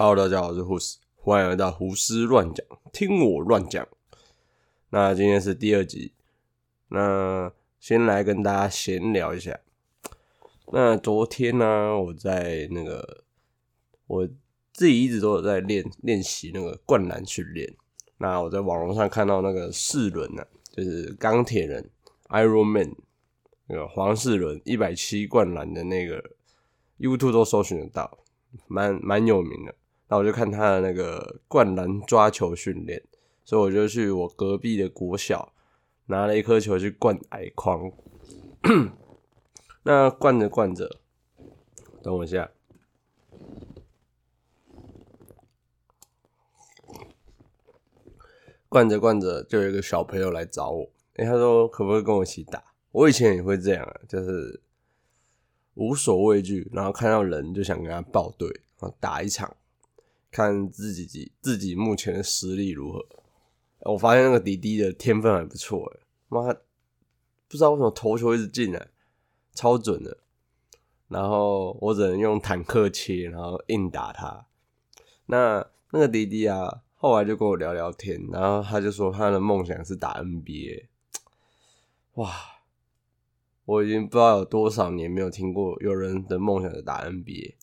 Hello，大家好，我是护士，欢迎来到胡思乱讲，听我乱讲。那今天是第二集，那先来跟大家闲聊一下。那昨天呢，我在那个我自己一直都有在练练习那个灌篮训练。那我在网络上看到那个四轮呢，就是钢铁人 Iron Man 那个黄世伦一百七灌篮的那个 YouTube 都搜寻得到，蛮蛮有名的。那我就看他的那个灌篮抓球训练，所以我就去我隔壁的国小拿了一颗球去灌矮框。那灌着灌着，等我一下，灌着灌着，就有一个小朋友来找我，哎，他说可不可以跟我一起打？我以前也会这样啊，就是无所畏惧，然后看到人就想跟他抱队，然后打一场。看自己自己目前的实力如何？我发现那个迪迪的天分还不错哎，妈，不知道为什么投球一直进来，超准的。然后我只能用坦克切，然后硬打他。那那个迪迪啊，后来就跟我聊聊天，然后他就说他的梦想是打 NBA。哇，我已经不知道有多少年没有听过有人的梦想是打 NBA。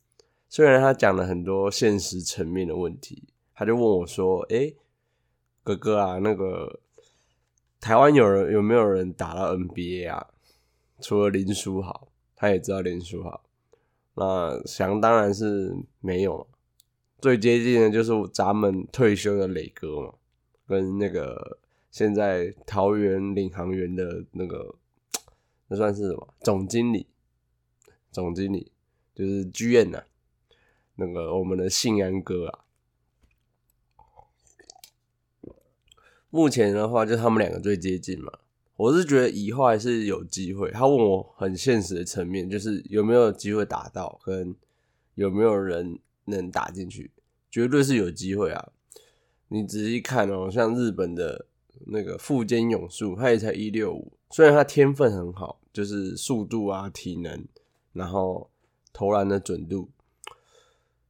虽然他讲了很多现实层面的问题，他就问我说：“哎，哥哥啊，那个台湾有人有没有人打到 NBA 啊？除了林书豪，他也知道林书豪。那想当然是没有，最接近的就是咱们退休的磊哥嘛，跟那个现在桃园领航员的那个那算是什么总经理？总经理就是剧院呐。”那个我们的信安哥啊，目前的话就他们两个最接近嘛。我是觉得以后还是有机会。他问我很现实的层面，就是有没有机会打到，跟有没有人能打进去，绝对是有机会啊。你仔细看哦，像日本的那个富坚勇树，他也才一六五，虽然他天分很好，就是速度啊、体能，然后投篮的准度。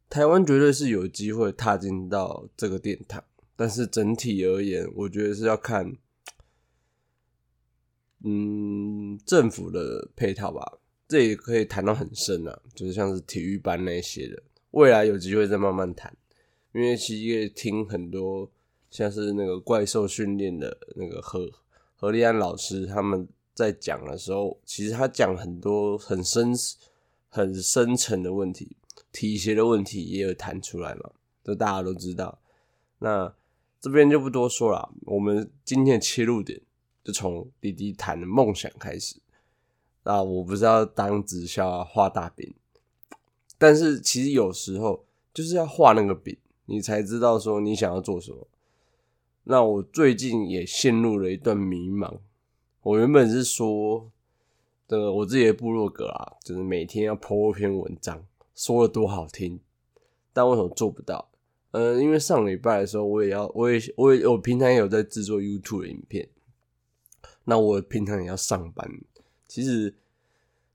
台湾绝对是有机会踏进到这个殿堂，但是整体而言，我觉得是要看，嗯，政府的配套吧。这也可以谈到很深啊，就是像是体育班那些的，未来有机会再慢慢谈。因为其实听很多像是那个怪兽训练的那个何何立安老师他们在讲的时候，其实他讲很多很深很深层的问题。体协的问题也有谈出来嘛，这大家都知道。那这边就不多说了。我们今天的切入点就从弟弟谈的梦想开始。啊，我不是要当直销啊，画大饼。但是其实有时候就是要画那个饼，你才知道说你想要做什么。那我最近也陷入了一段迷茫。我原本是说的我自己的部落格啊，就是每天要 po 一篇文章。说的多好听，但为什么做不到？嗯，因为上礼拜的时候，我也要，我也，我也，我平常也有在制作 YouTube 的影片。那我平常也要上班。其实，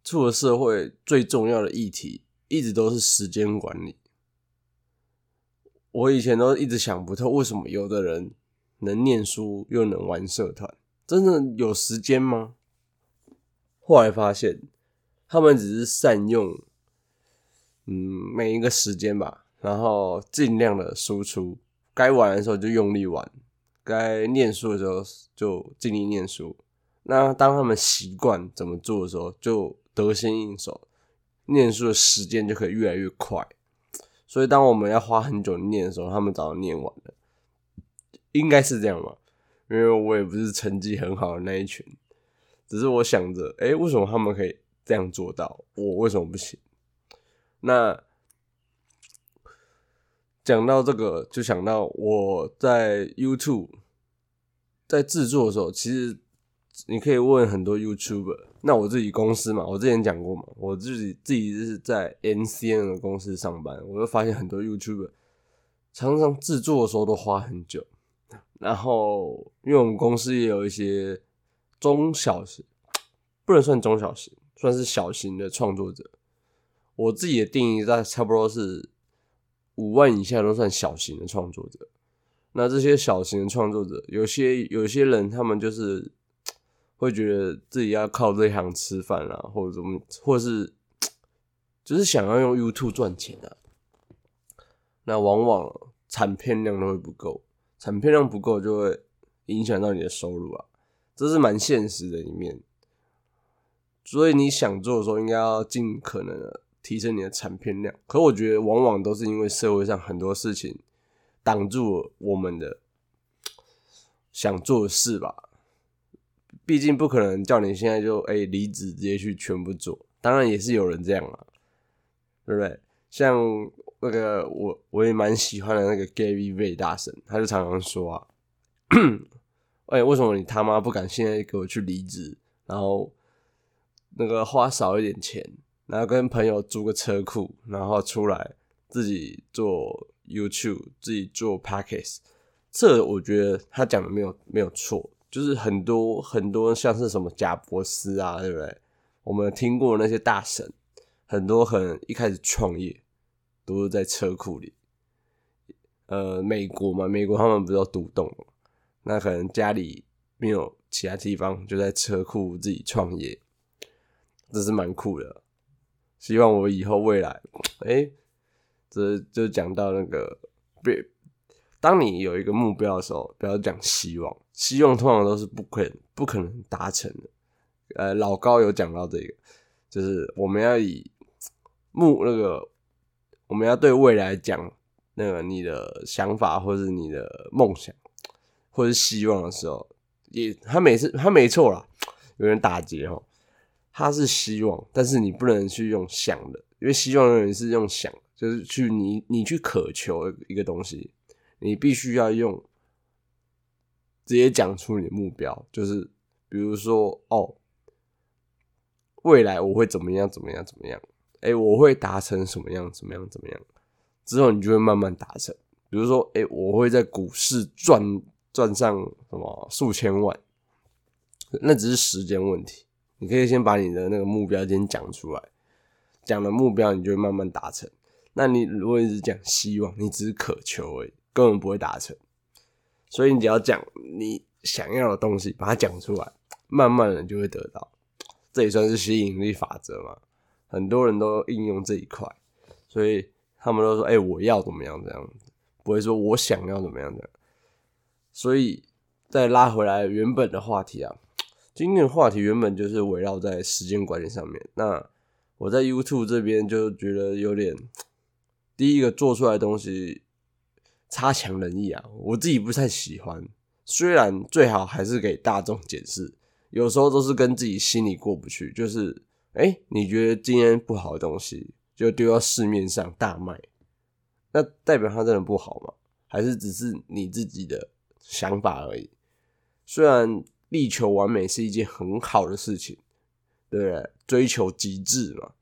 出了社会最重要的议题，一直都是时间管理。我以前都一直想不透，为什么有的人能念书又能玩社团，真的有时间吗？后来发现，他们只是善用。嗯，每一个时间吧，然后尽量的输出，该玩的时候就用力玩，该念书的时候就尽力念书。那当他们习惯怎么做的时候，就得心应手，念书的时间就可以越来越快。所以当我们要花很久念的时候，他们早就念完了，应该是这样吧？因为我也不是成绩很好的那一群，只是我想着，哎，为什么他们可以这样做到，我为什么不行？那讲到这个，就想到我在 YouTube 在制作的时候，其实你可以问很多 YouTuber。那我自己公司嘛，我之前讲过嘛，我自己自己是在 NCN 的公司上班，我就发现很多 YouTuber 常常制作的时候都花很久。然后，因为我们公司也有一些中小型，不能算中小型，算是小型的创作者。我自己的定义在差不多是五万以下都算小型的创作者。那这些小型的创作者，有些有些人他们就是会觉得自己要靠这一行吃饭啦，或者怎么，或是就是想要用 YouTube 赚钱啊。那往往产片量都会不够，产片量不够就会影响到你的收入啊，这是蛮现实的一面。所以你想做的时候，应该要尽可能的提升你的产片量。可我觉得，往往都是因为社会上很多事情挡住了我们的想做的事吧。毕竟不可能叫你现在就哎离职直接去全部做，当然也是有人这样啊，对不对？像那个我我也蛮喜欢的那个 Gary V 大神，他就常常说啊，哎，为什么你他妈不敢现在给我去离职，然后？那个花少一点钱，然后跟朋友租个车库，然后出来自己做 YouTube，自己做 Podcast，这我觉得他讲的没有没有错，就是很多很多像是什么贾博斯啊，对不对？我们听过那些大神，很多很一开始创业都是在车库里。呃，美国嘛，美国他们不是要独栋，那可能家里没有其他地方，就在车库自己创业。这是蛮酷的，希望我以后未来，哎，这就讲到那个，别，当你有一个目标的时候，不要讲希望，希望通常都是不可不可能达成的。呃，老高有讲到这个，就是我们要以目那个，我们要对未来讲那个你的想法或者你的梦想或者希望的时候，也他每次他没错啦，有人打结哦。他是希望，但是你不能去用想的，因为希望永远是用想，就是去你你去渴求一个东西，你必须要用直接讲出你的目标，就是比如说哦，未来我会怎么样怎么样怎么样，哎，我会达成什么样怎么样怎么样，之后你就会慢慢达成。比如说，哎，我会在股市赚赚上什么数千万，那只是时间问题。你可以先把你的那个目标先讲出来，讲了目标，你就会慢慢达成。那你如果一直讲希望，你只是渴求而已，根本不会达成。所以你只要讲你想要的东西，把它讲出来，慢慢的就会得到。这也算是吸引力法则嘛？很多人都应用这一块，所以他们都说：“哎，我要怎么样这样子？”不会说我想要怎么样的。所以再拉回来原本的话题啊。今天的话题原本就是围绕在时间管理上面。那我在 YouTube 这边就觉得有点，第一个做出来的东西差强人意啊，我自己不太喜欢。虽然最好还是给大众解释，有时候都是跟自己心里过不去。就是，哎，你觉得今天不好的东西就丢到市面上大卖，那代表它真的不好吗？还是只是你自己的想法而已？虽然。力求完美是一件很好的事情，对不对？追求极致嘛。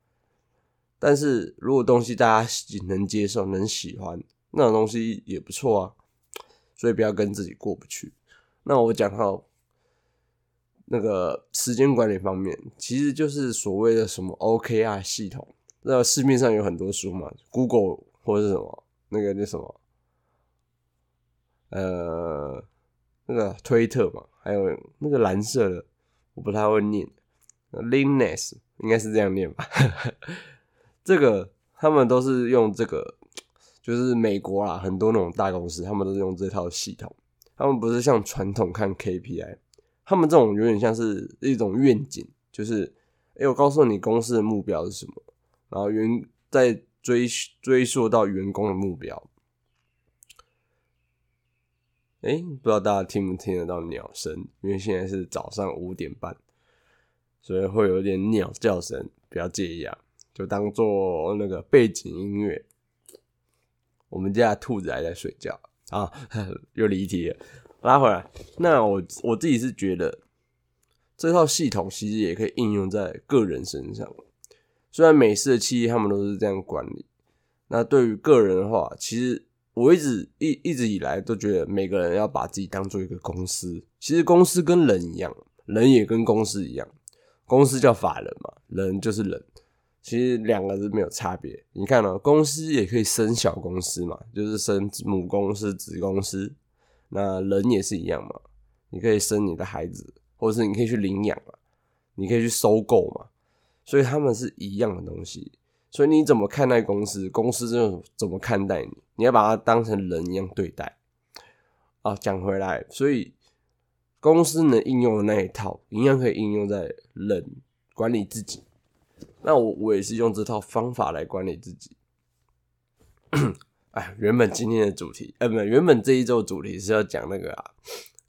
但是如果东西大家能接受、能喜欢，那种东西也不错啊。所以不要跟自己过不去。那我讲到那个时间管理方面，其实就是所谓的什么 OKR 系统。那市面上有很多书嘛，Google 或者是什么那个那什么，呃。那个推特嘛，还有那个蓝色的，我不太会念，Linus 应该是这样念吧。这个他们都是用这个，就是美国啦，很多那种大公司，他们都是用这套系统。他们不是像传统看 KPI，他们这种有点像是一种愿景，就是哎，我告诉你公司的目标是什么，然后员再追追溯到员工的目标。哎，不知道大家听不听得到鸟声？因为现在是早上五点半，所以会有点鸟叫声，不要介意啊，就当做那个背景音乐。我们家兔子还在睡觉啊，又离题了，拉回来。那我我自己是觉得，这套系统其实也可以应用在个人身上。虽然美式的企业他们都是这样管理，那对于个人的话，其实。我一直一一直以来都觉得每个人要把自己当做一个公司，其实公司跟人一样，人也跟公司一样，公司叫法人嘛，人就是人，其实两个是没有差别。你看哦，公司也可以生小公司嘛，就是生母公司、子公司。那人也是一样嘛，你可以生你的孩子，或者是你可以去领养嘛，你可以去收购嘛。所以他们是一样的东西。所以你怎么看待公司，公司就怎么看待你。你要把它当成人一样对待。啊，讲回来，所以公司能应用的那一套，一样可以应用在人管理自己。那我我也是用这套方法来管理自己。哎，原本今天的主题，呃，不，原本这一周主题是要讲那个啊，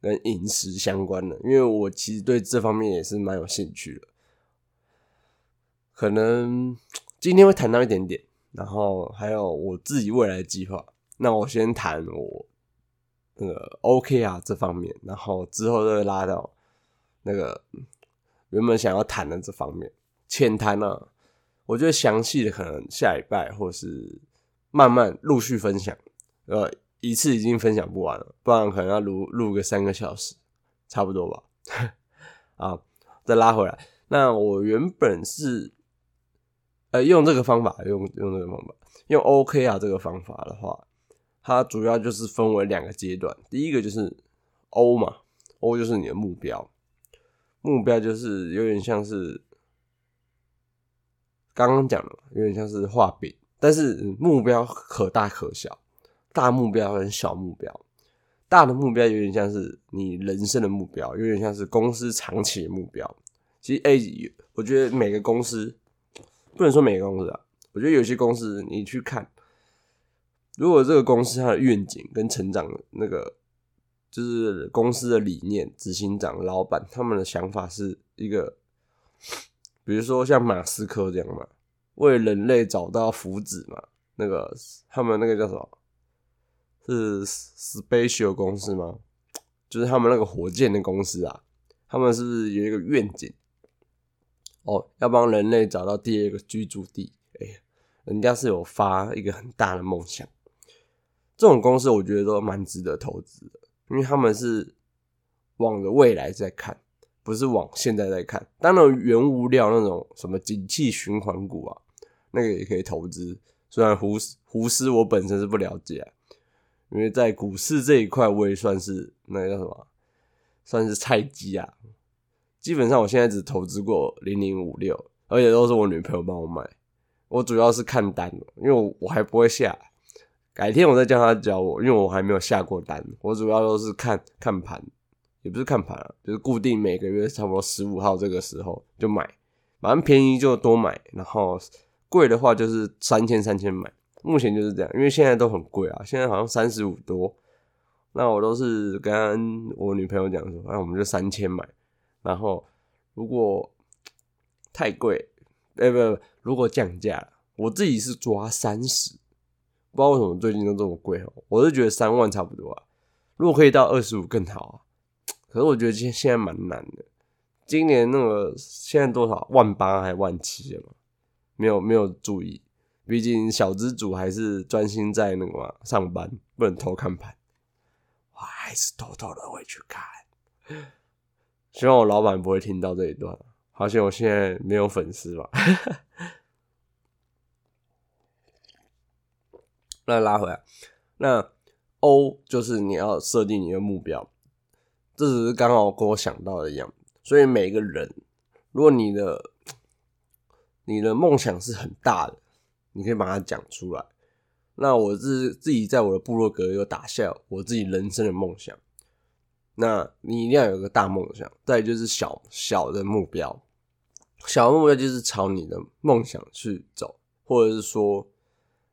跟饮食相关的，因为我其实对这方面也是蛮有兴趣的。可能今天会谈到一点点，然后还有我自己未来的计划。那我先谈我那个 OK 啊这方面，然后之后再拉到那个原本想要谈的这方面。浅谈呢，我觉得详细的可能下礼拜或是慢慢陆续分享，呃，一次已经分享不完了，不然可能要录录个三个小时，差不多吧。啊，再拉回来，那我原本是呃用这个方法，用用这个方法，用 OK 啊这个方法的话，它主要就是分为两个阶段，第一个就是 O 嘛，O 就是你的目标，目标就是有点像是。刚刚讲的有点像是画饼，但是目标可大可小，大目标跟小目标，大的目标有点像是你人生的目标，有点像是公司长期的目标。其实，哎，我觉得每个公司不能说每个公司啊，我觉得有些公司你去看，如果这个公司它的愿景跟成长那个，就是公司的理念、执行长、老板他们的想法是一个。比如说像马斯克这样嘛，为人类找到福祉嘛，那个他们那个叫什么？是 Special 公司吗？就是他们那个火箭的公司啊，他们是不是有一个愿景？哦，要帮人类找到第二个居住地。哎，人家是有发一个很大的梦想。这种公司我觉得都蛮值得投资的，因为他们是往着未来在看。不是往现在在看，当然原物料那种什么景气循环股啊，那个也可以投资。虽然胡胡斯我本身是不了解，因为在股市这一块我也算是那个叫什么，算是菜鸡啊。基本上我现在只投资过零零五六，而且都是我女朋友帮我买。我主要是看单，因为我我还不会下，改天我再叫她教我，因为我还没有下过单。我主要都是看看盘。也不是看盘啊，就是固定每个月差不多十五号这个时候就买，反正便宜就多买，然后贵的话就是三千三千买。目前就是这样，因为现在都很贵啊，现在好像三十五多，那我都是跟我女朋友讲说，那我们就三千买，然后如果太贵，哎不，如果降价，我自己是抓三十，不知道为什么最近都这么贵哦，我是觉得三万差不多啊，如果可以到二十五更好啊。可是我觉得现现在蛮难的，今年那个现在多少万八还万七了？没有没有注意，毕竟小资主还是专心在那个嘛上班，不能偷看盘。我还是偷偷的会去看，希望我老板不会听到这一段。好像我现在没有粉丝吧？那拉回来，那 O 就是你要设定你的目标。这只是刚好跟我想到的一样，所以每个人，如果你的你的梦想是很大的，你可以把它讲出来。那我是自己在我的部落格有打下我自己人生的梦想。那你一定要有个大梦想，再就是小小的目标，小的目标就是朝你的梦想去走，或者是说，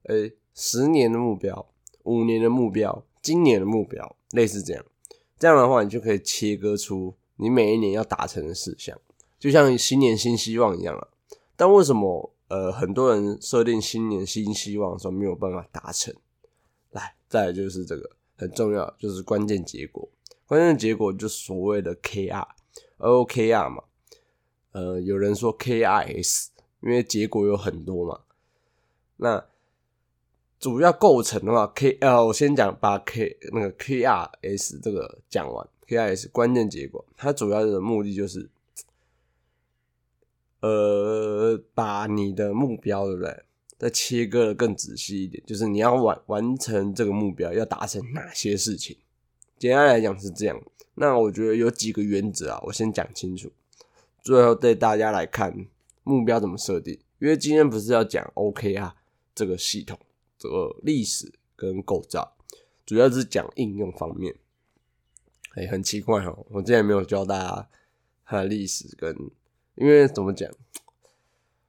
哎，十年的目标、五年的目标、今年的目标，类似这样。这样的话，你就可以切割出你每一年要达成的事项，就像新年新希望一样了。但为什么呃很多人设定新年新希望的时候没有办法达成？来，再来就是这个很重要，就是关键结果。关键结果就所谓的 KR，OKR 嘛。呃，有人说 KRS，因为结果有很多嘛。那主要构成的话，K 呃，我先讲把 K 那个 KRS 这个讲完。KRS 关键结果，它主要的目的就是呃，把你的目标对不对？再切割的更仔细一点，就是你要完完成这个目标，要达成哪些事情？简单来讲是这样。那我觉得有几个原则啊，我先讲清楚，最后带大家来看目标怎么设定。因为今天不是要讲 OK 啊这个系统这个历史跟构造，主要是讲应用方面。哎，很奇怪哦，我之前没有教大家它的历史跟，因为怎么讲，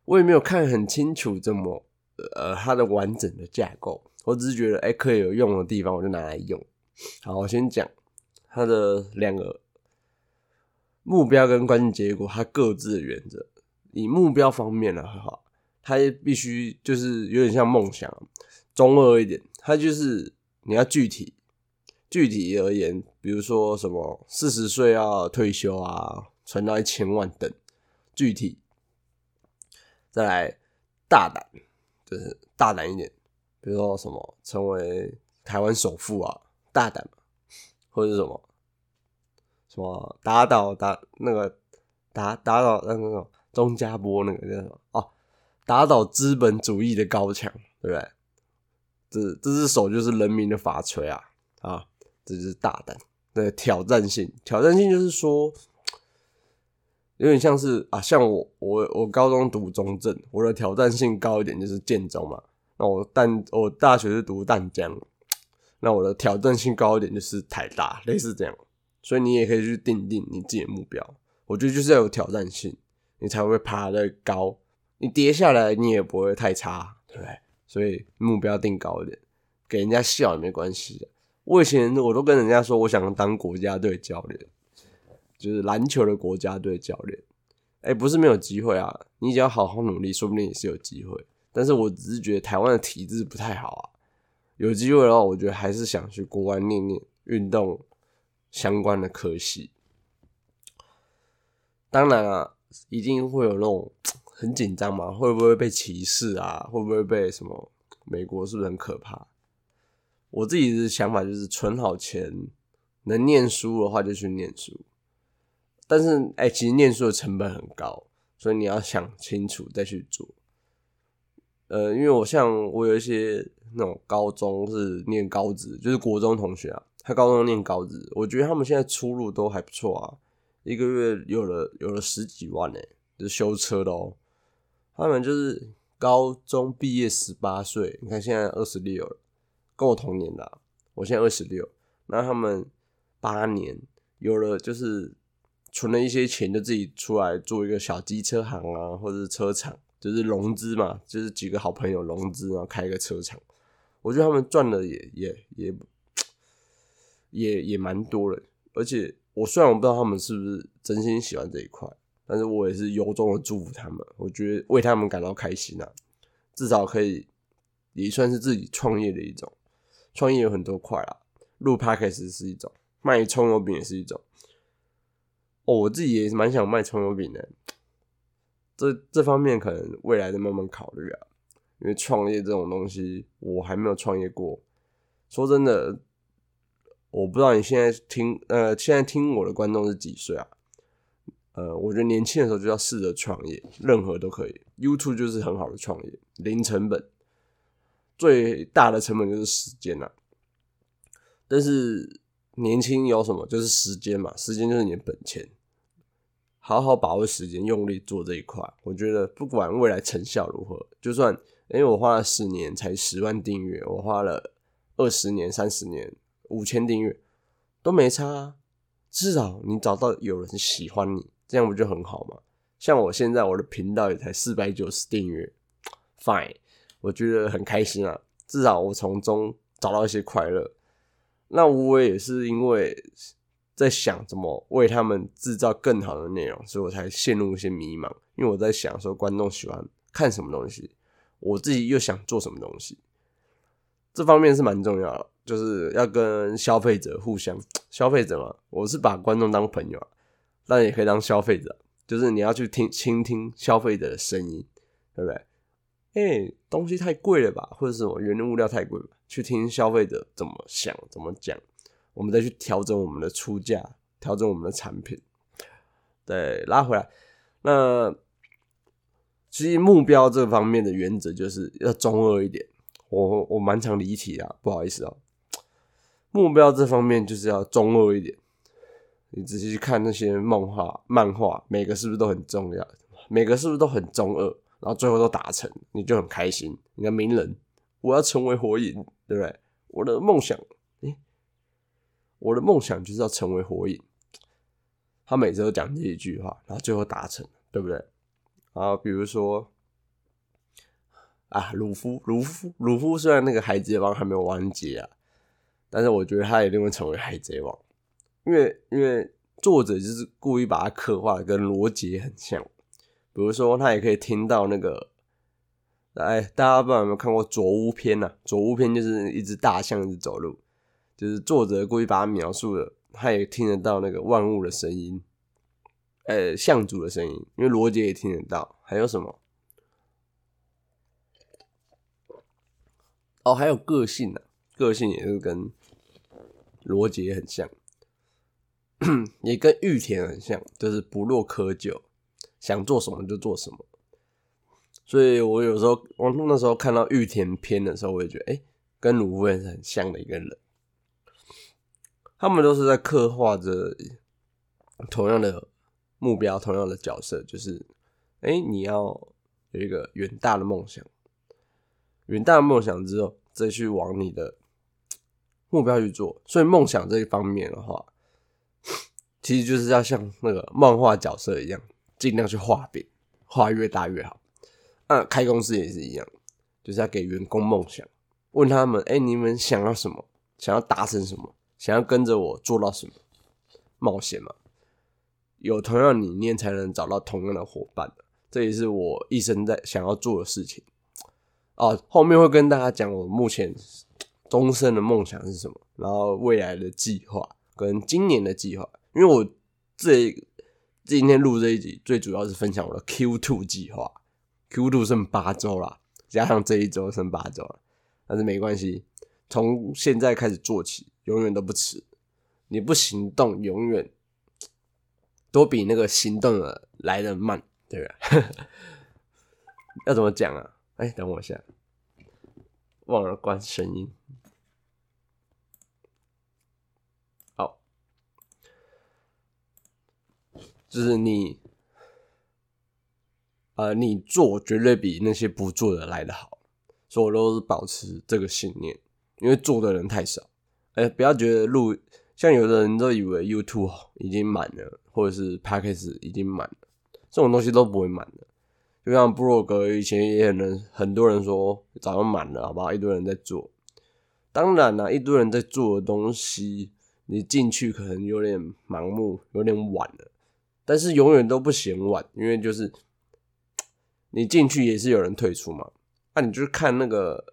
我也没有看很清楚这么。呃，它的完整的架构，我只是觉得，哎，可以有用的地方，我就拿来用。好，我先讲他的两个目标跟关键结果，它各自的原则。以目标方面的话，它必须就是有点像梦想，中二一点，他就是你要具体具体而言，比如说什么四十岁要退休啊，存到一千万等，具体再来大胆。就是大胆一点，比如说什么成为台湾首富啊，大胆嘛，或者是什么什么打倒打那个打打倒那个钟家波那个叫什么哦，打倒资本主义的高墙，对不对？这这只手就是人民的法锤啊啊！这就是大胆的挑战性，挑战性就是说。有点像是啊，像我我我高中读中正，我的挑战性高一点就是建中嘛。那我淡我大学是读淡江，那我的挑战性高一点就是台大，类似这样。所以你也可以去定定你自己的目标。我觉得就是要有挑战性，你才会爬得高。你跌下来你也不会太差，对不对？所以目标定高一点，给人家笑也没关系。我以前我都跟人家说，我想当国家队教练。就是篮球的国家队教练，哎，不是没有机会啊！你只要好好努力，说不定也是有机会。但是我只是觉得台湾的体制不太好啊。有机会的话，我觉得还是想去国外念念运动相关的科系。当然啊，一定会有那种很紧张嘛，会不会被歧视啊？会不会被什么？美国是不是很可怕？我自己的想法就是存好钱，能念书的话就去念书。但是，哎，其实念书的成本很高，所以你要想清楚再去做。呃，因为我像我有一些那种高中是念高职，就是国中同学啊，他高中念高职，我觉得他们现在出路都还不错啊，一个月有了有了十几万呢，就是修车的哦。他们就是高中毕业十八岁，你看现在二十六了，跟我同年的，我现在二十六，那他们八年有了就是。存了一些钱，就自己出来做一个小机车行啊，或者是车厂，就是融资嘛，就是几个好朋友融资，然后开一个车厂。我觉得他们赚的也也也也也蛮多的。而且我虽然我不知道他们是不是真心喜欢这一块，但是我也是由衷的祝福他们。我觉得为他们感到开心啊，至少可以也算是自己创业的一种。创业有很多块啊，录 podcast 是一种，卖葱油饼也是一种。哦，我自己也是蛮想卖葱油饼的，这这方面可能未来再慢慢考虑啊。因为创业这种东西，我还没有创业过。说真的，我不知道你现在听呃，现在听我的观众是几岁啊？呃，我觉得年轻的时候就要试着创业，任何都可以。YouTube 就是很好的创业，零成本，最大的成本就是时间啊。但是年轻有什么？就是时间嘛，时间就是你的本钱。好好把握时间，用力做这一块。我觉得不管未来成效如何，就算因为我花了十年才十万订阅，我花了二十年、三十年五千订阅都没差。啊至少你找到有人喜欢你，这样不就很好吗？像我现在我的频道也才四百九十订阅，fine，我觉得很开心啊。至少我从中找到一些快乐。那我也是因为。在想怎么为他们制造更好的内容，所以我才陷入一些迷茫。因为我在想说，观众喜欢看什么东西，我自己又想做什么东西，这方面是蛮重要的，就是要跟消费者互相。消费者嘛，我是把观众当朋友，但也可以当消费者，就是你要去听倾听消费者的声音，对不对？哎，东西太贵了吧，或者什么原物料太贵了，去听消费者怎么想，怎么讲。我们再去调整我们的出价，调整我们的产品。对，拉回来。那其实目标这方面的原则就是要中二一点。我我蛮常离题啊，不好意思啊。目标这方面就是要中二一点。你仔细去看那些梦画、漫画，每个是不是都很重要？每个是不是都很中二？然后最后都达成，你就很开心。你看鸣人，我要成为火影，对不对？我的梦想，诶，我的梦想就是要成为火影。他每次都讲这一句话，然后最后达成，对不对？啊比如说啊，鲁夫，鲁夫，鲁夫虽然那个海贼王还没有完结啊，但是我觉得他一定会成为海贼王，因为因为作者就是故意把他刻画跟罗杰很像。比如说，他也可以听到那个，哎，大家不知道有没有看过《左屋篇》呐？《左屋篇》就是一只大象一直走路，就是作者故意把它描述的，他也听得到那个万物的声音，呃，象主的声音，因为罗杰也听得到。还有什么？哦，还有个性呢，个性也是跟罗杰很像，也跟玉田很像，就是不落窠臼。想做什么就做什么，所以我有时候我那时候看到玉田篇的时候，我也觉得，哎，跟鲁夫人是很像的一个人。他们都是在刻画着同样的目标、同样的角色，就是，哎，你要有一个远大的梦想，远大的梦想之后，再去往你的目标去做。所以梦想这一方面的话，其实就是要像那个漫画角色一样。尽量去画饼，画越大越好。那开公司也是一样，就是要给员工梦想，问他们：哎，你们想要什么？想要达成什么？想要跟着我做到什么？冒险嘛，有同样理念才能找到同样的伙伴这也是我一生在想要做的事情。哦，后面会跟大家讲我目前终身的梦想是什么，然后未来的计划跟今年的计划，因为我这。今天录这一集，最主要是分享我的 Q two 计划。Q two 剩八周了，加上这一周剩八周了，但是没关系，从现在开始做起，永远都不迟。你不行动，永远都比那个行动的来的慢，对吧？要怎么讲啊？哎，等我一下，忘了关声音。好就是你，呃，你做绝对比那些不做的来的好，所以我都是保持这个信念。因为做的人太少，哎，不要觉得录像有的人都以为 YouTube 已经满了，或者是 p a c k a g e 已经满了，这种东西都不会满的。就像 Blog 以前也能很多人说早就满了，好不好？一堆人在做，当然了，一堆人在做的东西，你进去可能有点盲目，有点晚了。但是永远都不嫌晚，因为就是 你进去也是有人退出嘛。那你就是看那个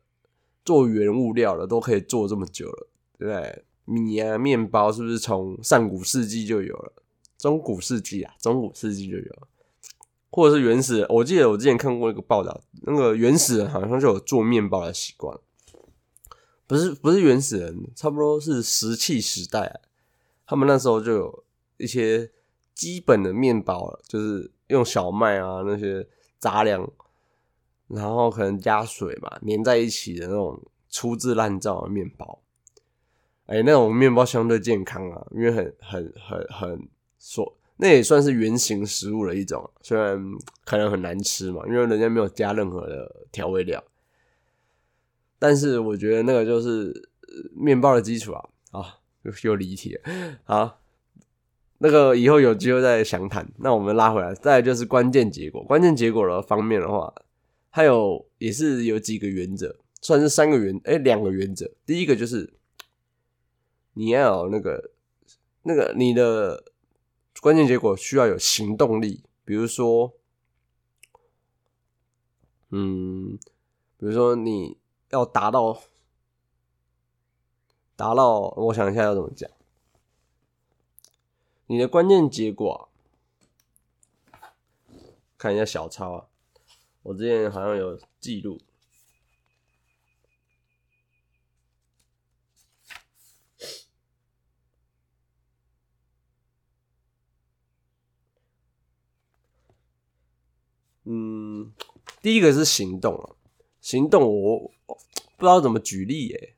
做原物料的都可以做这么久了，对不对？米啊，面包是不是从上古世纪就有了？中古世纪啊，中古世纪就有了，或者是原始？我记得我之前看过一个报道，那个原始人好像就有做面包的习惯，不是不是原始人，差不多是石器时代，他们那时候就有一些。基本的面包就是用小麦啊那些杂粮，然后可能加水嘛，粘在一起的那种粗制滥造的面包。哎，那种面包相对健康啊，因为很很很很说，那也算是原型食物的一种，虽然可能很难吃嘛，因为人家没有加任何的调味料。但是我觉得那个就是面包的基础啊，啊，又又离题，好。那个以后有机会再详谈。那我们拉回来，再就是关键结果。关键结果的方面的话，还有也是有几个原则，算是三个原，哎，两个原则。第一个就是你要有那个那个你的关键结果需要有行动力，比如说，嗯，比如说你要达到达到，我想一下要怎么讲。你的关键结果，看一下小抄啊，我之前好像有记录。嗯，第一个是行动啊，行动我不知道怎么举例耶，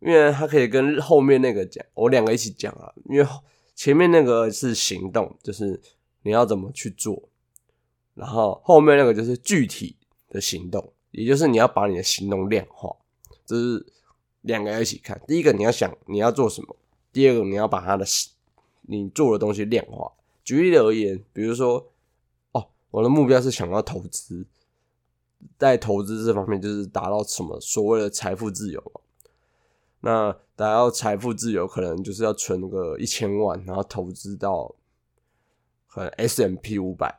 因为他可以跟后面那个讲，我两个一起讲啊，因为前面那个是行动，就是你要怎么去做，然后后面那个就是具体的行动，也就是你要把你的行动量化，这是两个要一起看。第一个你要想你要做什么，第二个你要把它的你做的东西量化。举例而言，比如说，我的目标是想要投资，在投资这方面就是达到什么所谓的财富自由嘛。那达到财富自由，可能就是要存个一千万，然后投资到可能 S M P 五百，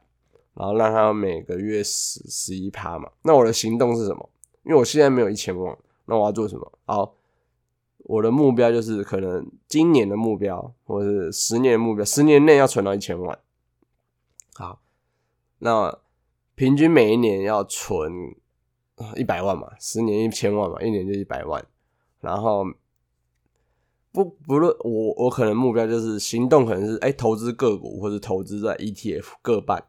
然后让它每个月十十一趴嘛。那我的行动是什么？因为我现在没有一千万，那我要做什么？好。我的目标就是可能今年的目标，或者是十年目标，十年内要存到一千万。好，那平均每一年要存一百万嘛，十年一千万嘛，一年就一百万。然后不不论我我可能目标就是行动，可能是哎投资个股或者投资在 ETF 各半。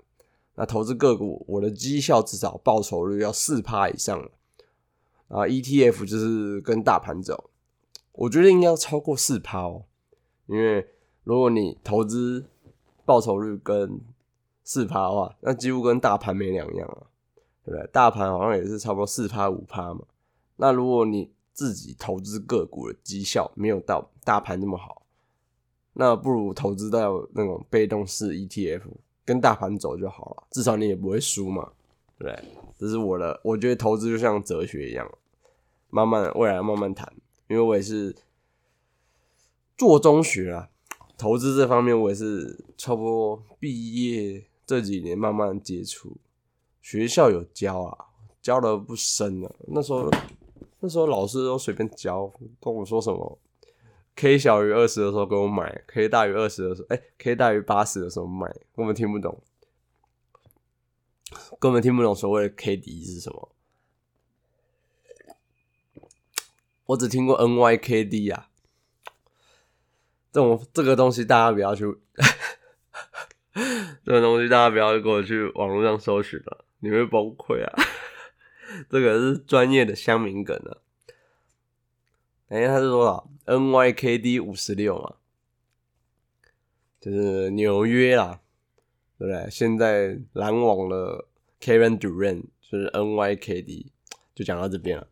那投资个股，我的绩效至少报酬率要四趴以上。啊，ETF 就是跟大盘走。我觉得应该要超过四趴哦，因为如果你投资报酬率跟四趴的话，那几乎跟大盘没两样啊，对不对？大盘好像也是差不多四趴五趴嘛。那如果你自己投资个股的绩效没有到大盘那么好，那不如投资到那种被动式 ETF，跟大盘走就好了，至少你也不会输嘛，对不对？这是我的，我觉得投资就像哲学一样，慢慢未来慢慢谈。因为我也是做中学啊，投资这方面我也是差不多毕业这几年慢慢接触，学校有教啊，教的不深啊。那时候那时候老师都随便教，跟我说什么 K 小于二十的时候给我买，K 大于二十的时候，哎，K 大于八十的时候买，根本听不懂，根本听不懂所谓的 K D 是什么。我只听过 NYKD 啊，这种这个东西大家不要去，这个东西大家不要给我去网络上搜寻了，你会崩溃啊！这个是专业的乡民梗啊。哎，他是多少？NYKD 五十六嘛，就是纽约啦，对不对？现在篮网的 Kevin Durant 就是 NYKD，就讲到这边了。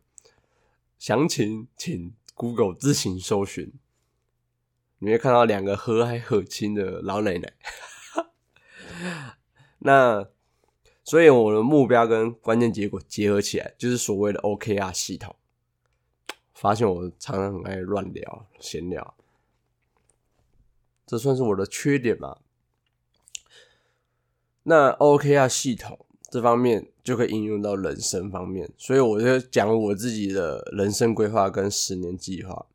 详情请 Google 自行搜寻，你会看到两个和蔼可亲的老奶奶。那所以我的目标跟关键结果结合起来，就是所谓的 OKR 系统。发现我常常很爱乱聊闲聊，这算是我的缺点吧？那 OKR 系统。这方面就可以应用到人生方面，所以我就讲我自己的人生规划跟十年计划。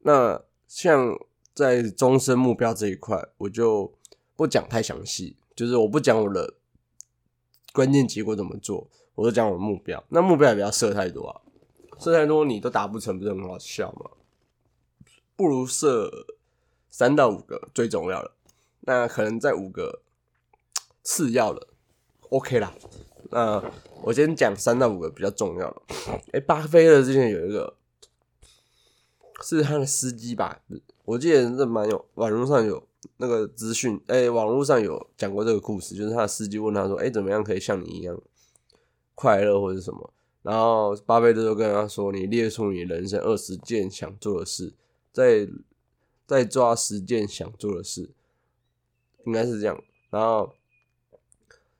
那像在终身目标这一块，我就不讲太详细，就是我不讲我的关键结果怎么做，我就讲我的目标。那目标也不要设太多啊，设太多你都达不成，不是很好笑吗？不如设三到五个最重要的，那可能在五个次要的。OK 啦，那我先讲三到五个比较重要的。哎，巴菲特之前有一个是他的司机吧？我记得这蛮有网络上有那个资讯，哎，网络上有讲过这个故事，就是他的司机问他说：“哎，怎么样可以像你一样快乐或者什么？”然后巴菲特就跟他说：“你列出你人生二十件想做的事，再再抓十件想做的事，应该是这样。”然后。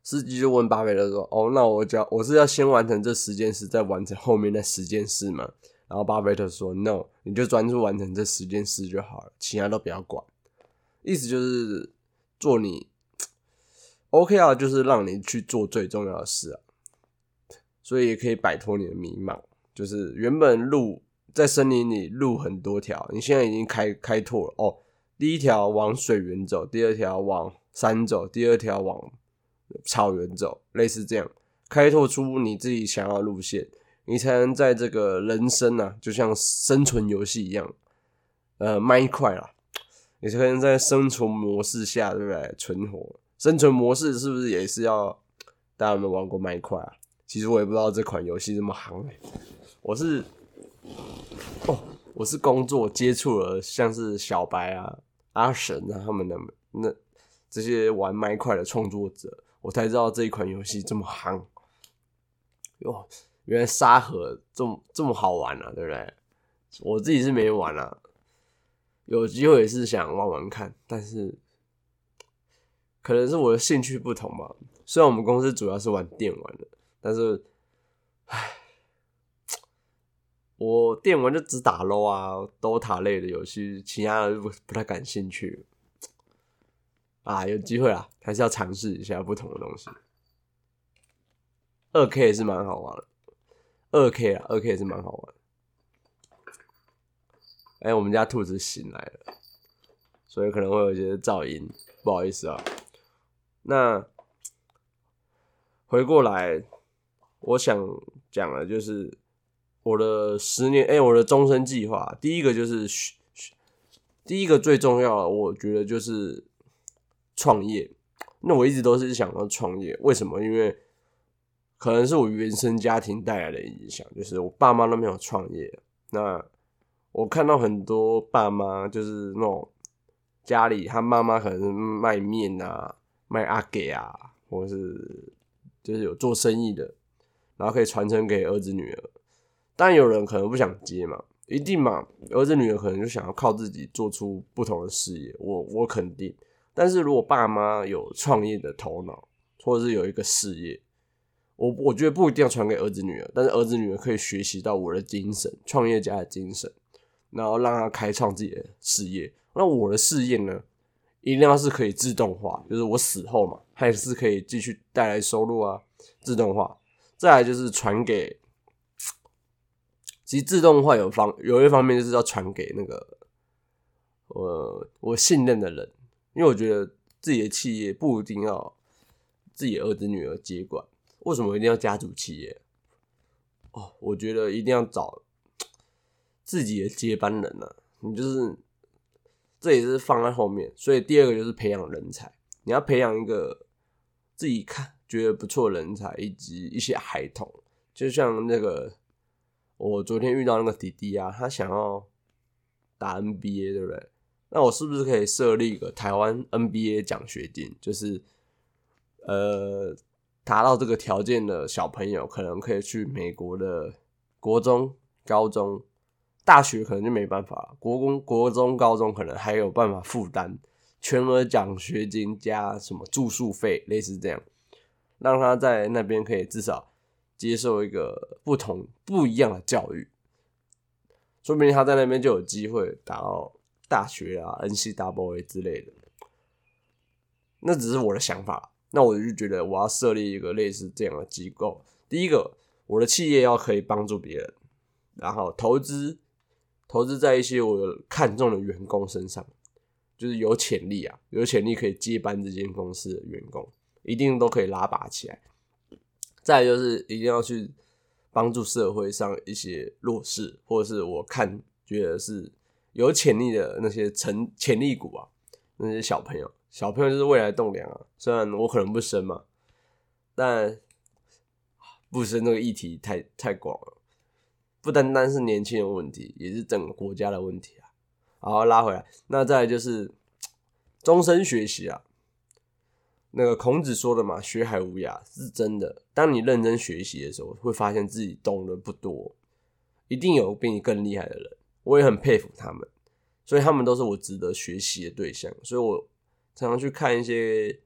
司机就问巴菲特说：“哦，那我要我是要先完成这十件事，再完成后面那十件事吗？”然后巴菲特说：“No，你就专注完成这十件事就好了，其他都不要管。”意思就是做你 OK 啊，就是让你去做最重要的事啊，所以也可以摆脱你的迷茫。就是原本路在森林里路很多条，你现在已经开开拓了哦。第一条往水源走，第二条往山走，第二条往。草原走，类似这样开拓出你自己想要路线，你才能在这个人生啊，就像生存游戏一样，呃，慢一块啦，你可能在生存模式下，对不对？存活生存模式是不是也是要大家有没有玩过麦块啊？其实我也不知道这款游戏这么夯，我是哦，我是工作接触了像是小白啊、阿神啊他们的那这些玩麦块的创作者，我才知道这一款游戏这么夯。哟，原来沙盒这么这么好玩啊，对不对？我自己是没玩啊，有机会也是想玩玩看，但是可能是我的兴趣不同吧。虽然我们公司主要是玩电玩的，但是，唉，我电玩就只打 low 啊、都塔类的游戏，其他的不不太感兴趣。啊，有机会啊，还是要尝试一下不同的东西。二 K 也是蛮好玩的，二 K 啊，二 K 也是蛮好玩。哎，我们家兔子醒来了，所以可能会有一些噪音，不好意思啊。那回过来，我想讲的就是我的十年，哎，我的终身计划，第一个就是第一个最重要的，我觉得就是创业。那我一直都是想要创业，为什么？因为可能是我原生家庭带来的影响，就是我爸妈都没有创业，那。我看到很多爸妈就是那种家里他妈妈可能是卖面啊、卖阿给啊，或是就是有做生意的，然后可以传承给儿子女儿。但有人可能不想接嘛，一定嘛，儿子女儿可能就想要靠自己做出不同的事业。我我肯定，但是如果爸妈有创业的头脑，或者是有一个事业，我我觉得不一定要传给儿子女儿，但是儿子女儿可以学习到我的精神，创业家的精神。然后让他开创自己的事业。那我的事业呢，一定要是可以自动化，就是我死后嘛，还是可以继续带来收入啊。自动化，再来就是传给，其实自动化有方有一方面就是要传给那个我我信任的人，因为我觉得自己的企业不一定要自己儿子女儿接管。为什么一定要家族企业？哦，我觉得一定要找。自己的接班人呢？你就是这也是放在后面，所以第二个就是培养人才。你要培养一个自己看觉得不错人才，以及一些孩童，就像那个我昨天遇到那个弟弟啊，他想要打 NBA，对不对？那我是不是可以设立一个台湾 NBA 奖学金？就是呃，达到这个条件的小朋友，可能可以去美国的国中、高中。大学可能就没办法，国公、国中、高中可能还有办法负担全额奖学金加什么住宿费，类似这样，让他在那边可以至少接受一个不同不一样的教育，说明他在那边就有机会达到大学啊、，N C W A 之类的。那只是我的想法，那我就觉得我要设立一个类似这样的机构。第一个，我的企业要可以帮助别人，然后投资。投资在一些我看中的员工身上，就是有潜力啊，有潜力可以接班这间公司的员工，一定都可以拉拔起来。再就是一定要去帮助社会上一些弱势，或者是我看觉得是有潜力的那些成潜力股啊，那些小朋友，小朋友就是未来栋梁啊。虽然我可能不生嘛，但不生这个议题太太广了。不单单是年轻人问题，也是整个国家的问题啊！好，拉回来，那再就是 终身学习啊。那个孔子说的嘛，“学海无涯”是真的。当你认真学习的时候，会发现自己懂得不多，一定有比你更厉害的人。我也很佩服他们，所以他们都是我值得学习的对象。所以我常常去看一些，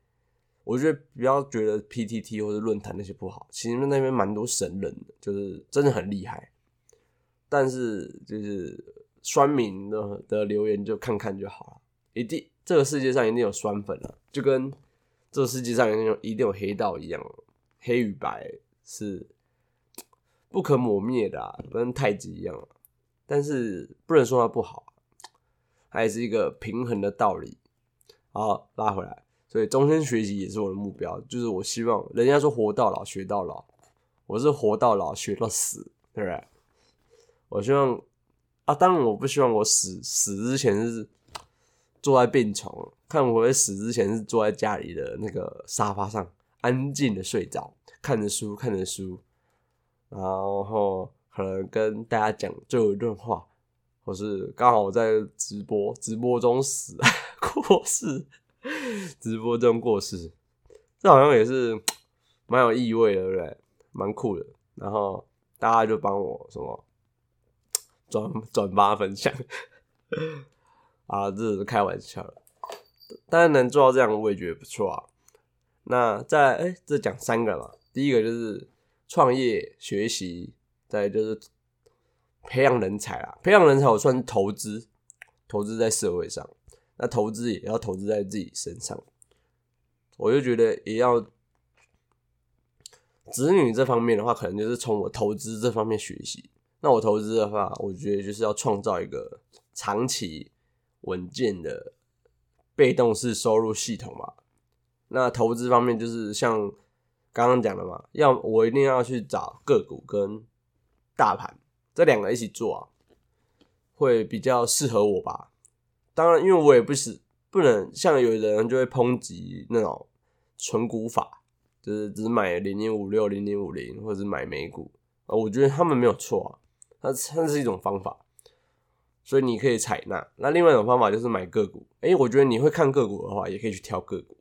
我觉得不要觉得 PTT 或者论坛那些不好，其实那边蛮多神人的，就是真的很厉害。但是就是酸民的的留言就看看就好了，一定这个世界上一定有酸粉啊，就跟这个世界上一定有一定有黑道一样，黑与白是不可磨灭的，跟太极一样。但是不能说它不好，还是一个平衡的道理。好，拉回来，所以终身学习也是我的目标，就是我希望人家说活到老学到老，我是活到老学到死，对不对？我希望啊，当然我不希望我死死之前是坐在病床，看我会死之前是坐在家里的那个沙发上安静的睡着，看着书看着书，然后可能跟大家讲最后一段话，或是刚好我在直播，直播中死 过世，直播中过世，这好像也是蛮有意味的，对不对？蛮酷的。然后大家就帮我什么转转发分享，啊，这是开玩笑的。当然能做到这样，我也觉得不错啊。那再哎，这讲三个嘛。第一个就是创业学习，再就是培养人才啊。培养人才我算投资，投资在社会上。那投资也要投资在自己身上。我就觉得也要子女这方面的话，可能就是从我投资这方面学习。那我投资的话，我觉得就是要创造一个长期稳健的。被动式收入系统嘛，那投资方面就是像刚刚讲的嘛，要我一定要去找个股跟大盘这两个一起做啊，会比较适合我吧。当然，因为我也不是不能像有的人就会抨击那种纯股法，就是只买零零五六、零零五零，或者买美股啊。我觉得他们没有错啊，那它是一种方法。所以你可以采纳。那另外一种方法就是买个股。诶，我觉得你会看个股的话，也可以去挑个股。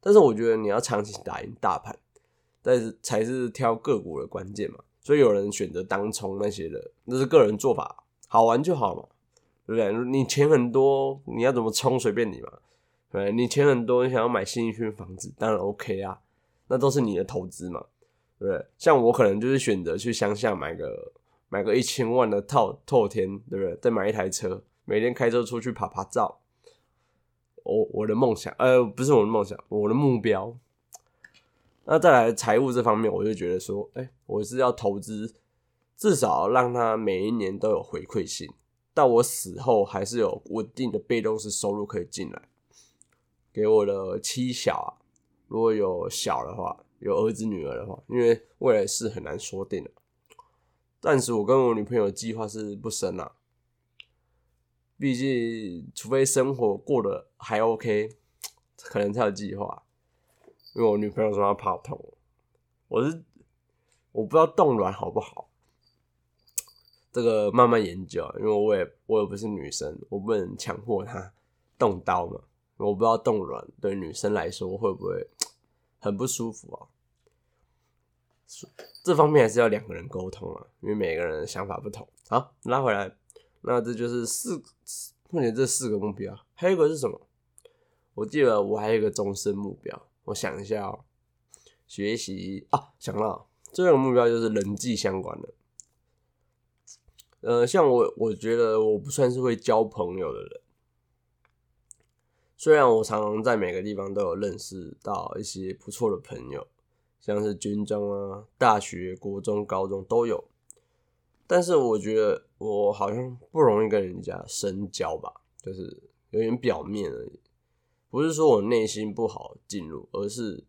但是我觉得你要长期打赢大盘，但是才是挑个股的关键嘛。所以有人选择当冲那些的，那是个人做法，好玩就好嘛，对不对？你钱很多，你要怎么冲随便你嘛。对，你钱很多，你想要买新一区房子，当然 OK 啊，那都是你的投资嘛，对不对？像我可能就是选择去乡下买个。买个一千万的套透天，对不对？再买一台车，每天开车出去爬爬照。我我的梦想，呃，不是我的梦想，我的目标。那再来财务这方面，我就觉得说，哎，我是要投资，至少让他每一年都有回馈性，到我死后还是有稳定的被动式收入可以进来，给我的妻小啊。如果有小的话，有儿子女儿的话，因为未来是很难说定的。暂时我跟我女朋友计划是不生啦，毕竟除非生活过得还 OK，可能才有计划。因为我女朋友说她怕痛，我是我不知道冻卵好不好，这个慢慢研究。因为我也我也不是女生，我不能强迫她动刀嘛。我不知道冻卵对女生来说会不会 很不舒服啊？这方面还是要两个人沟通啊，因为每个人的想法不同。好，拉回来，那这就是四目前这四个目标，还有一个是什么？我记得我还有一个终身目标，我想一下哦，学习啊，想到这个目标就是人际相关的。呃，像我，我觉得我不算是会交朋友的人，虽然我常常在每个地方都有认识到一些不错的朋友。像是军中啊、大学、国中、高中都有，但是我觉得我好像不容易跟人家深交吧，就是有点表面而已。不是说我内心不好进入，而是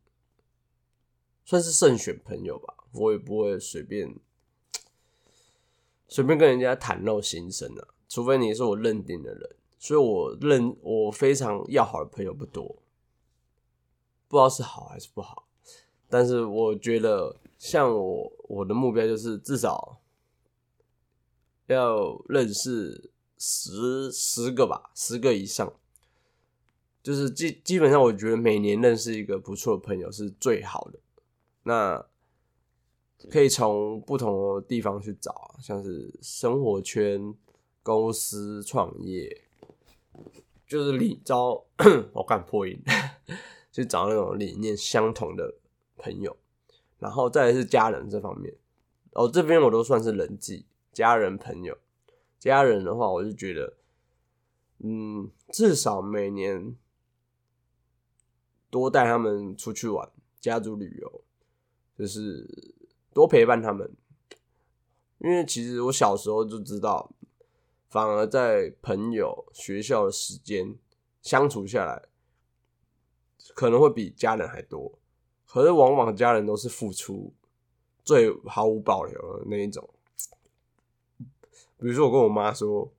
算是慎选朋友吧。我也不会随便随便跟人家袒露心声啊，除非你是我认定的人。所以我认我非常要好的朋友不多，不知道是好还是不好。但是我觉得，像我我的目标就是至少要认识十十个吧，十个以上。就是基基本上，我觉得每年认识一个不错的朋友是最好的。那可以从不同的地方去找，像是生活圈、公司创业，就是理招 我敢破音，去找那种理念相同的。朋友，然后再是家人这方面，哦，这边我都算是人际，家人朋友，家人的话，我就觉得，嗯，至少每年多带他们出去玩，家族旅游，就是多陪伴他们，因为其实我小时候就知道，反而在朋友、学校的时间相处下来，可能会比家人还多。可是往往家人都是付出最毫无保留的那一种。比如说，我跟我妈说：“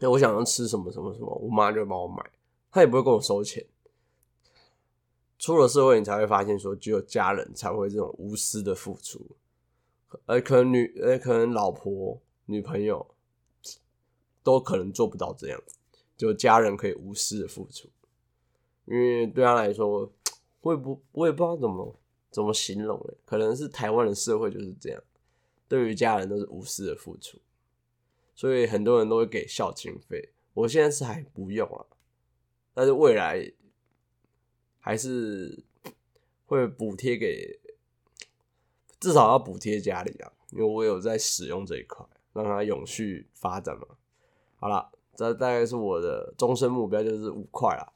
哎，我想要吃什么什么什么。”我妈就帮我买，她也不会跟我收钱。出了社会，你才会发现，说只有家人才会这种无私的付出。呃，可能女呃，可能老婆、女朋友都可能做不到这样，就家人可以无私的付出，因为对他来说，我也不我也不知道怎么怎么形容嘞，可能是台湾的社会就是这样，对于家人都是无私的付出，所以很多人都会给孝亲费。我现在是还不用啊，但是未来还是会补贴给。至少要补贴家里啊，因为我有在使用这一块，让它永续发展嘛。好了，这大概是我的终身目标，就是五块了。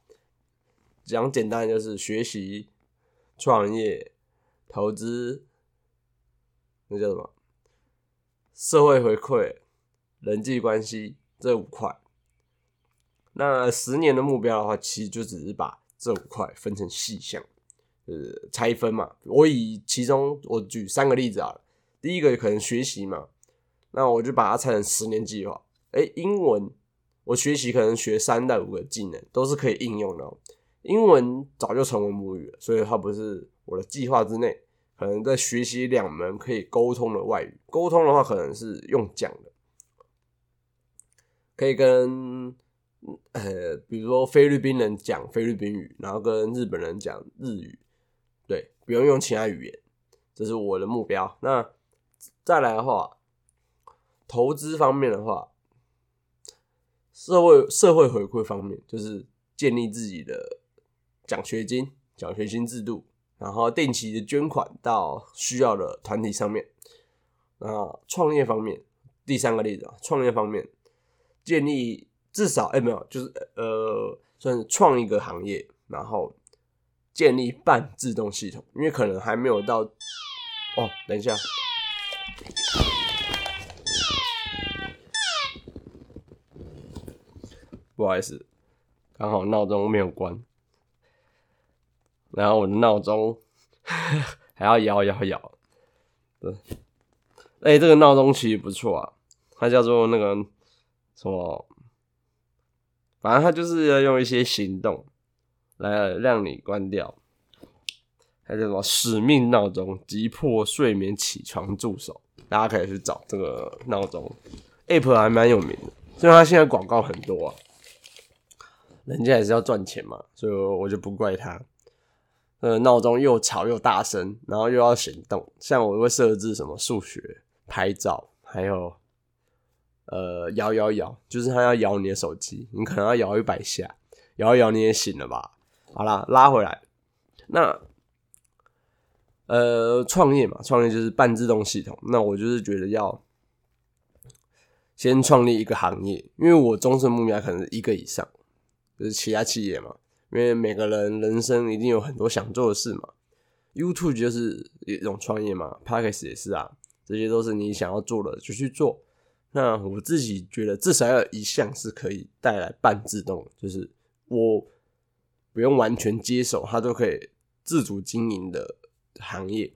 讲简单就是学习、创业、投资，那叫什么？社会回馈、人际关系这五块。那十年的目标的话，其实就只是把这五块分成细项。呃，拆分嘛，我以其中我举三个例子啊。第一个可能学习嘛，那我就把它拆成十年计划。哎，英文我学习可能学三到五个技能，都是可以应用的。英文早就成为母语了，所以它不是我的计划之内。可能在学习两门可以沟通的外语，沟通的话可能是用讲的，可以跟呃，比如说菲律宾人讲菲律宾语，然后跟日本人讲日语。对，不用用其他语言，这是我的目标。那再来的话，投资方面的话，社会社会回馈方面，就是建立自己的奖学金、奖学金制度，然后定期的捐款到需要的团体上面。那创业方面，第三个例子啊，创业方面建立至少哎没有，就是呃，算是创一个行业，然后。建立半自动系统，因为可能还没有到。哦，等一下，不好意思，刚好闹钟没有关，然后我的闹钟还要摇摇摇。对，哎，这个闹钟其实不错啊，它叫做那个什么，反正它就是要用一些行动。来让你关掉，还有什么使命闹钟、急迫睡眠起床助手，大家可以去找这个闹钟，App 还蛮有名的，虽然它现在广告很多啊，人家也是要赚钱嘛，所以我就不怪他。呃，闹钟又吵又大声，然后又要行动，像我会设置什么数学、拍照，还有呃摇摇摇，就是它要摇你的手机，你可能要摇一百下，摇一摇你也醒了吧。好啦，拉回来。那呃，创业嘛，创业就是半自动系统。那我就是觉得要先创立一个行业，因为我终身目标可能是一个以上，就是其他企业嘛。因为每个人人生一定有很多想做的事嘛。YouTube 就是一种创业嘛 p a c k e s 也是啊，这些都是你想要做的就去做。那我自己觉得至少要一项是可以带来半自动，就是我。不用完全接手，它都可以自主经营的行业。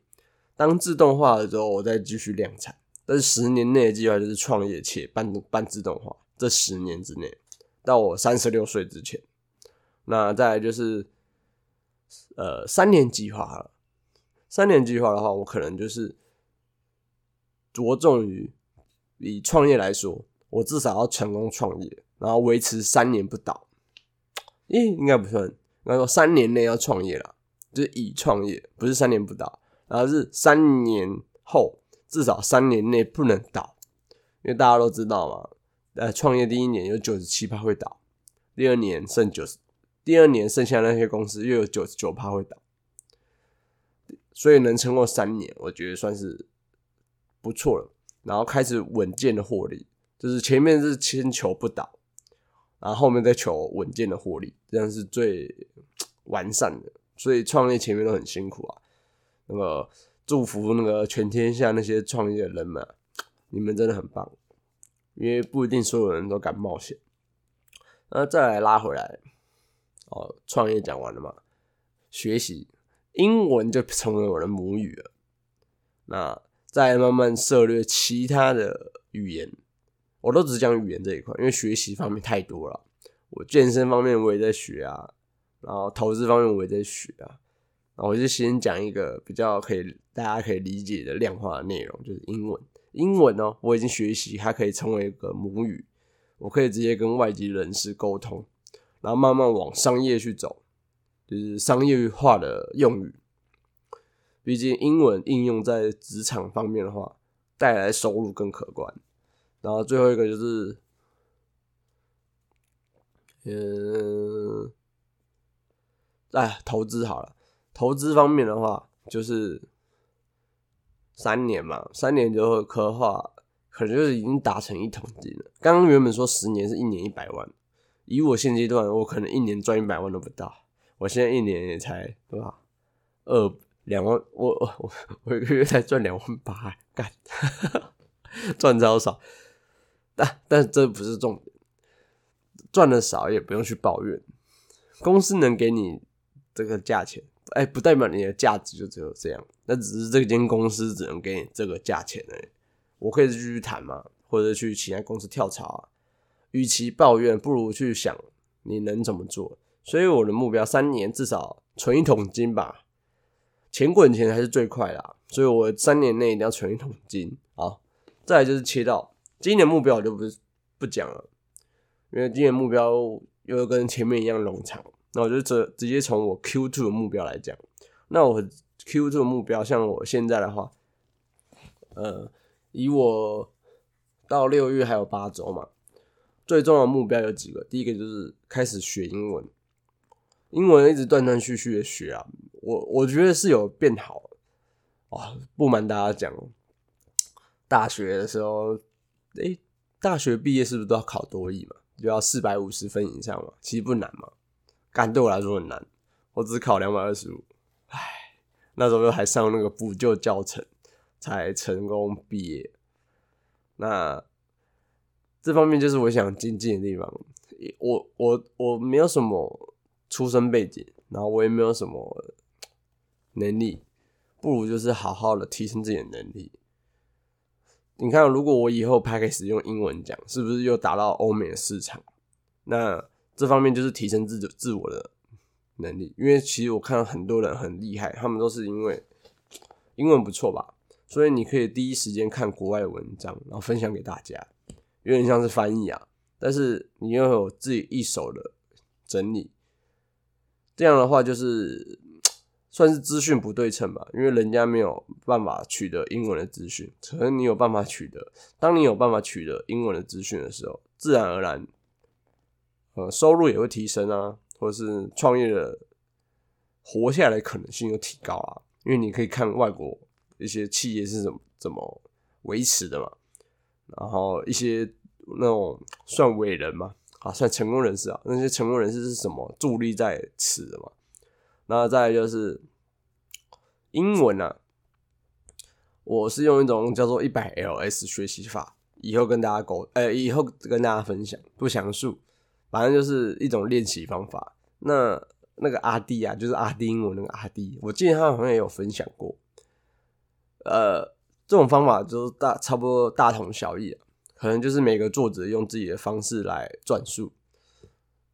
当自动化了之后，我再继续量产。但是十年内的计划就是创业且半半自动化。这十年之内，到我三十六岁之前，那再就是呃三年计划了。三年计划的话，我可能就是着重于以创业来说，我至少要成功创业，然后维持三年不倒。咦，应该不算。那说三年内要创业了，就是已创业，不是三年不倒，然后是三年后至少三年内不能倒，因为大家都知道嘛，呃，创业第一年有九十七趴会倒，第二年剩九十，第二年剩下那些公司又有九十九趴会倒，所以能撑过三年，我觉得算是不错了。然后开始稳健的获利，就是前面是先求不倒。然后后面再求稳健的获利，这样是最完善的。所以创业前面都很辛苦啊。那个祝福那个全天下那些创业的人们，你们真的很棒，因为不一定所有人都敢冒险。那再来拉回来，哦，创业讲完了嘛？学习英文就成为我的母语了。那再慢慢涉猎其他的语言。我都只讲语言这一块，因为学习方面太多了。我健身方面我也在学啊，然后投资方面我也在学啊，那我就先讲一个比较可以大家可以理解的量化的内容，就是英文。英文呢，我已经学习，它可以成为一个母语，我可以直接跟外籍人士沟通，然后慢慢往商业去走，就是商业化的用语。毕竟英文应用在职场方面的话，带来收入更可观。然后最后一个就是，嗯，哎，投资好了。投资方面的话，就是三年嘛，三年就会科化，可能就是已经达成一桶金了。刚刚原本说十年是一年一百万，以我现阶段，我可能一年赚一百万都不到。我现在一年也才多少二两万，我我我一个月才赚两万八，干赚超少。但但这不是重点，赚的少也不用去抱怨，公司能给你这个价钱。哎，不代表你的价值就只有这样，那只是这间公司只能给你这个价钱而已。我可以继续谈嘛，或者去其他公司跳槽啊。与其抱怨，不如去想你能怎么做。所以我的目标三年至少存一桶金吧，钱滚钱还是最快的。所以我三年内一定要存一桶金啊。再来就是切到今年目标，我就不不讲了，因为今年目标又跟前面一样冗长。那我就直直接从我 Q two 的目标来讲，那我 Q two 的目标，像我现在的话，呃，以我到六月还有八周嘛，最重要的目标有几个，第一个就是开始学英文，英文一直断断续续的学啊，我我觉得是有变好哦，不瞒大家讲，大学的时候，诶，大学毕业是不是都要考多译嘛，就要四百五十分以上嘛，其实不难嘛。干对我来说很难，我只考两百二十五，唉，那时候又还上那个补救教程，才成功毕业。那这方面就是我想精进的地方。我我我没有什么出身背景，然后我也没有什么能力，不如就是好好的提升自己的能力。你看，如果我以后拍开始用英文讲，是不是又达到欧美的市场？那这方面就是提升自己自我的能力，因为其实我看到很多人很厉害，他们都是因为英文不错吧，所以你可以第一时间看国外文章，然后分享给大家，有点像是翻译啊。但是你又有自己一手的整理，这样的话就是 算是资讯不对称吧，因为人家没有办法取得英文的资讯，可能你有办法取得。当你有办法取得英文的资讯的时候，自然而然。呃，收入也会提升啊，或者是创业的活下来可能性又提高啊，因为你可以看外国一些企业是怎么怎么维持的嘛，然后一些那种算伟人嘛，啊，算成功人士啊，那些成功人士是什么助力在此的嘛？那再就是英文啊，我是用一种叫做一百 LS 学习法，以后跟大家沟，呃，以后跟大家分享，不详述。反正就是一种练习方法。那那个阿弟啊，就是阿丁，我那个阿弟，我记得他好像也有分享过。呃，这种方法就是大差不多大同小异，可能就是每个作者用自己的方式来转述，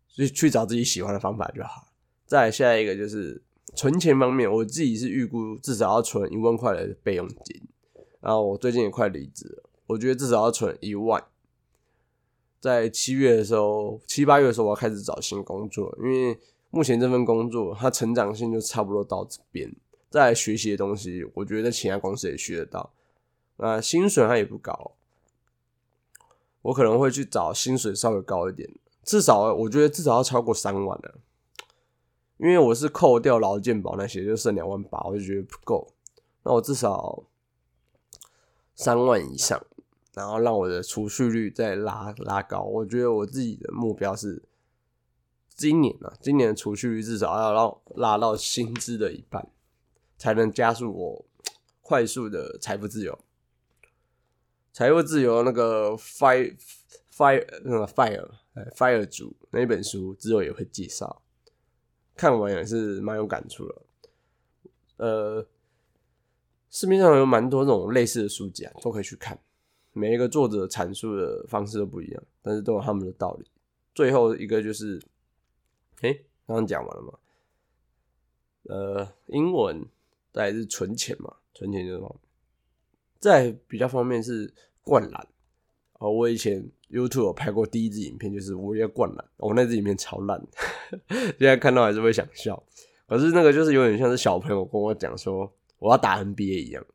去去找自己喜欢的方法就好。再下一个就是存钱方面，我自己是预估至少要存一万块的备用金。然后我最近也快离职了，我觉得至少要存一万。在七月的时候，七八月的时候，我要开始找新工作，因为目前这份工作它成长性就差不多到这边。再学习的东西，我觉得在其他公司也学得到。那薪水它也不高，我可能会去找薪水稍微高一点，至少我觉得至少要超过三万的，因为我是扣掉劳健保那些，就剩两万八，我就觉得不够。那我至少三万以上。然后让我的储蓄率再拉拉高，我觉得我自己的目标是今年啊，今年的储蓄率至少要让拉到薪资的一半，才能加速我快速的财富自由。财务自由那个 fire fire 那个 fire fire 组那本书之后也会介绍，看完也是蛮有感触的。呃，市面上有蛮多这种类似的书籍啊，都可以去看。每一个作者阐述的方式都不一样，但是都有他们的道理。最后一个就是，哎，刚刚讲完了吗？呃，英文，大概是存钱嘛，存钱这种。再比较方便是灌篮。哦，我以前 YouTube 有拍过第一支影片，就是我要灌篮。我那支影片超烂，现在看到还是会想笑。可是那个就是有点像是小朋友跟我讲说我要打 NBA 一样，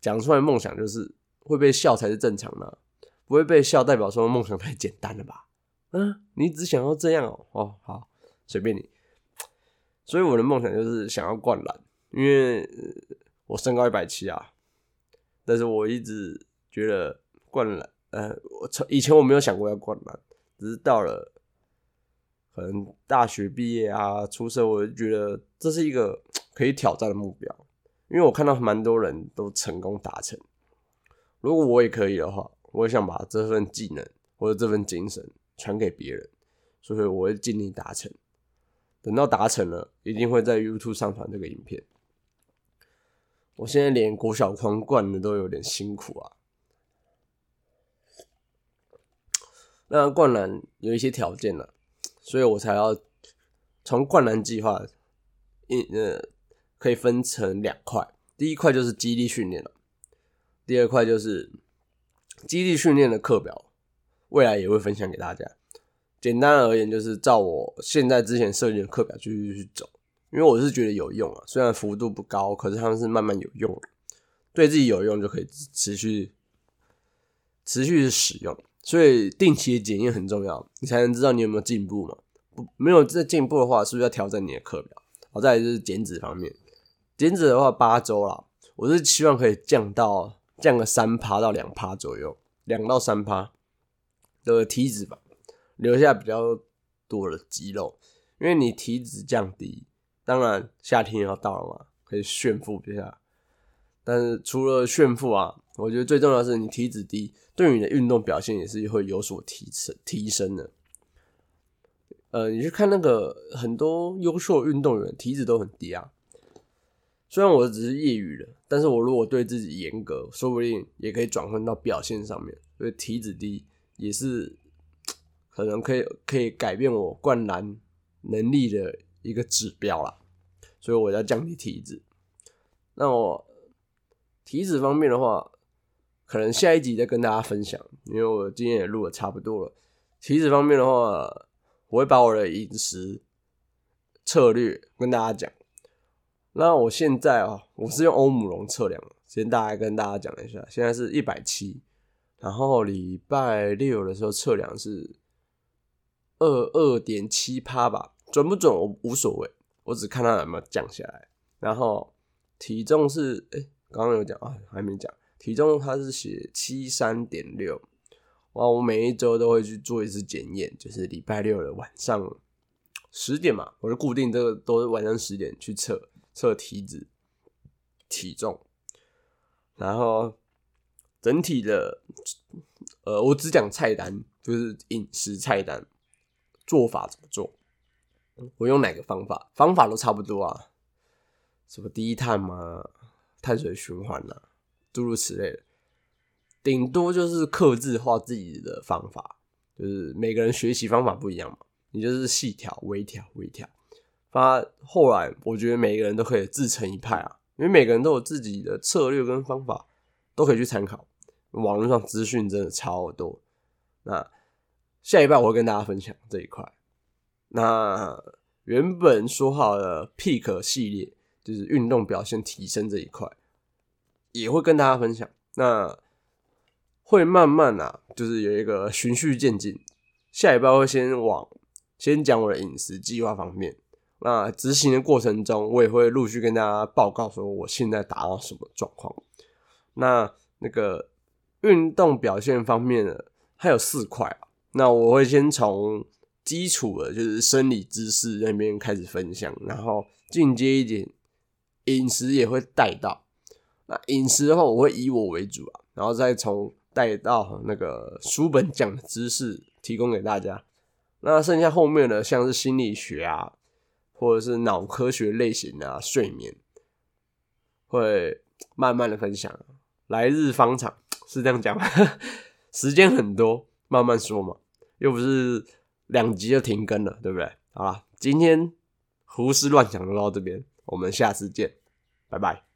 讲出来梦想就是会被笑才是正常的，不会被笑代表说梦想太简单了吧？嗯，你只想要这样哦？哦，好，随便你。所以我的梦想就是想要灌篮，因为我身高一百七啊，但是我一直觉得灌篮。呃，我从以前我没有想过要灌篮，只是到了可能大学毕业啊，出社我就觉得这是一个 可以挑战的目标，因为我看到蛮多人都成功达成。如果我也可以的话，我也想把这份技能或者这份精神传给别人，所以我会尽力达成。等到达成了，一定会在 YouTube 上传这个影片。我现在连国小框灌的都有点辛苦啊。那灌篮有一些条件了，所以我才要从灌篮计划一呃可以分成两块，第一块就是基地训练了，第二块就是基地训练的课表，未来也会分享给大家。简单而言，就是照我现在之前设计的课表继续去走，因为我是觉得有用啊，虽然幅度不高，可是他们是慢慢有用，对自己有用就可以持续持续使用。所以定期的检验很重要，你才能知道你有没有进步嘛。不，没有在进步的话，是不是要调整你的课表？好，再来就是减脂方面，减脂的话八周啦，我是希望可以降到降个三趴到两趴左右，两到三趴的体脂吧，留下比较多的肌肉。因为你体脂降低，当然夏天也要到了嘛，可以炫富一下。但是除了炫富啊。我觉得最重要是，你体脂低，对你的运动表现也是会有所提升提升的。呃，你去看那个很多优秀运动员，体脂都很低啊。虽然我只是业余的，但是我如果对自己严格，说不定也可以转换到表现上面。所以体脂低也是可能可以可以改变我灌篮能力的一个指标啦。所以我要降低体脂。那我体脂方面的话。可能下一集再跟大家分享，因为我今天也录的差不多了。体脂方面的话，我会把我的饮食策略跟大家讲。那我现在啊，我是用欧姆龙测量，先大概跟大家讲一下，现在是一百七，然后礼拜六的时候测量是二二点七趴吧，准不准我无所谓，我只看他有没有降下来。然后体重是，哎，刚刚有讲啊，还没讲。体重它是写七三点六，哇！我每一周都会去做一次检验，就是礼拜六的晚上十点嘛，我就固定这个都是晚上十点去测测体脂、体重，然后整体的呃，我只讲菜单，就是饮食菜单做法怎么做，我用哪个方法，方法都差不多啊，什么低碳嘛，碳水循环呐。诸如此类的，顶多就是克制化自己的方法，就是每个人学习方法不一样嘛。你就是细调、微调、微调。发后来，我觉得每个人都可以自成一派啊，因为每个人都有自己的策略跟方法，都可以去参考。网络上资讯真的超多。那下一半我会跟大家分享这一块。那原本说好的 Peak 系列，就是运动表现提升这一块。也会跟大家分享，那会慢慢啊，就是有一个循序渐进。下一步会先往先讲我的饮食计划方面，那执行的过程中，我也会陆续跟大家报告说我现在达到什么状况。那那个运动表现方面呢，还有四块啊，那我会先从基础的，就是生理知识那边开始分享，然后进阶一点，饮食也会带到。那饮食的话，我会以我为主啊，然后再从带到那个书本讲的知识提供给大家。那剩下后面的，像是心理学啊，或者是脑科学类型的，睡眠，会慢慢的分享。来日方长，是这样讲吗？时间很多，慢慢说嘛，又不是两集就停更了，对不对？好了，今天胡思乱想就到这边。我们下次见，拜拜。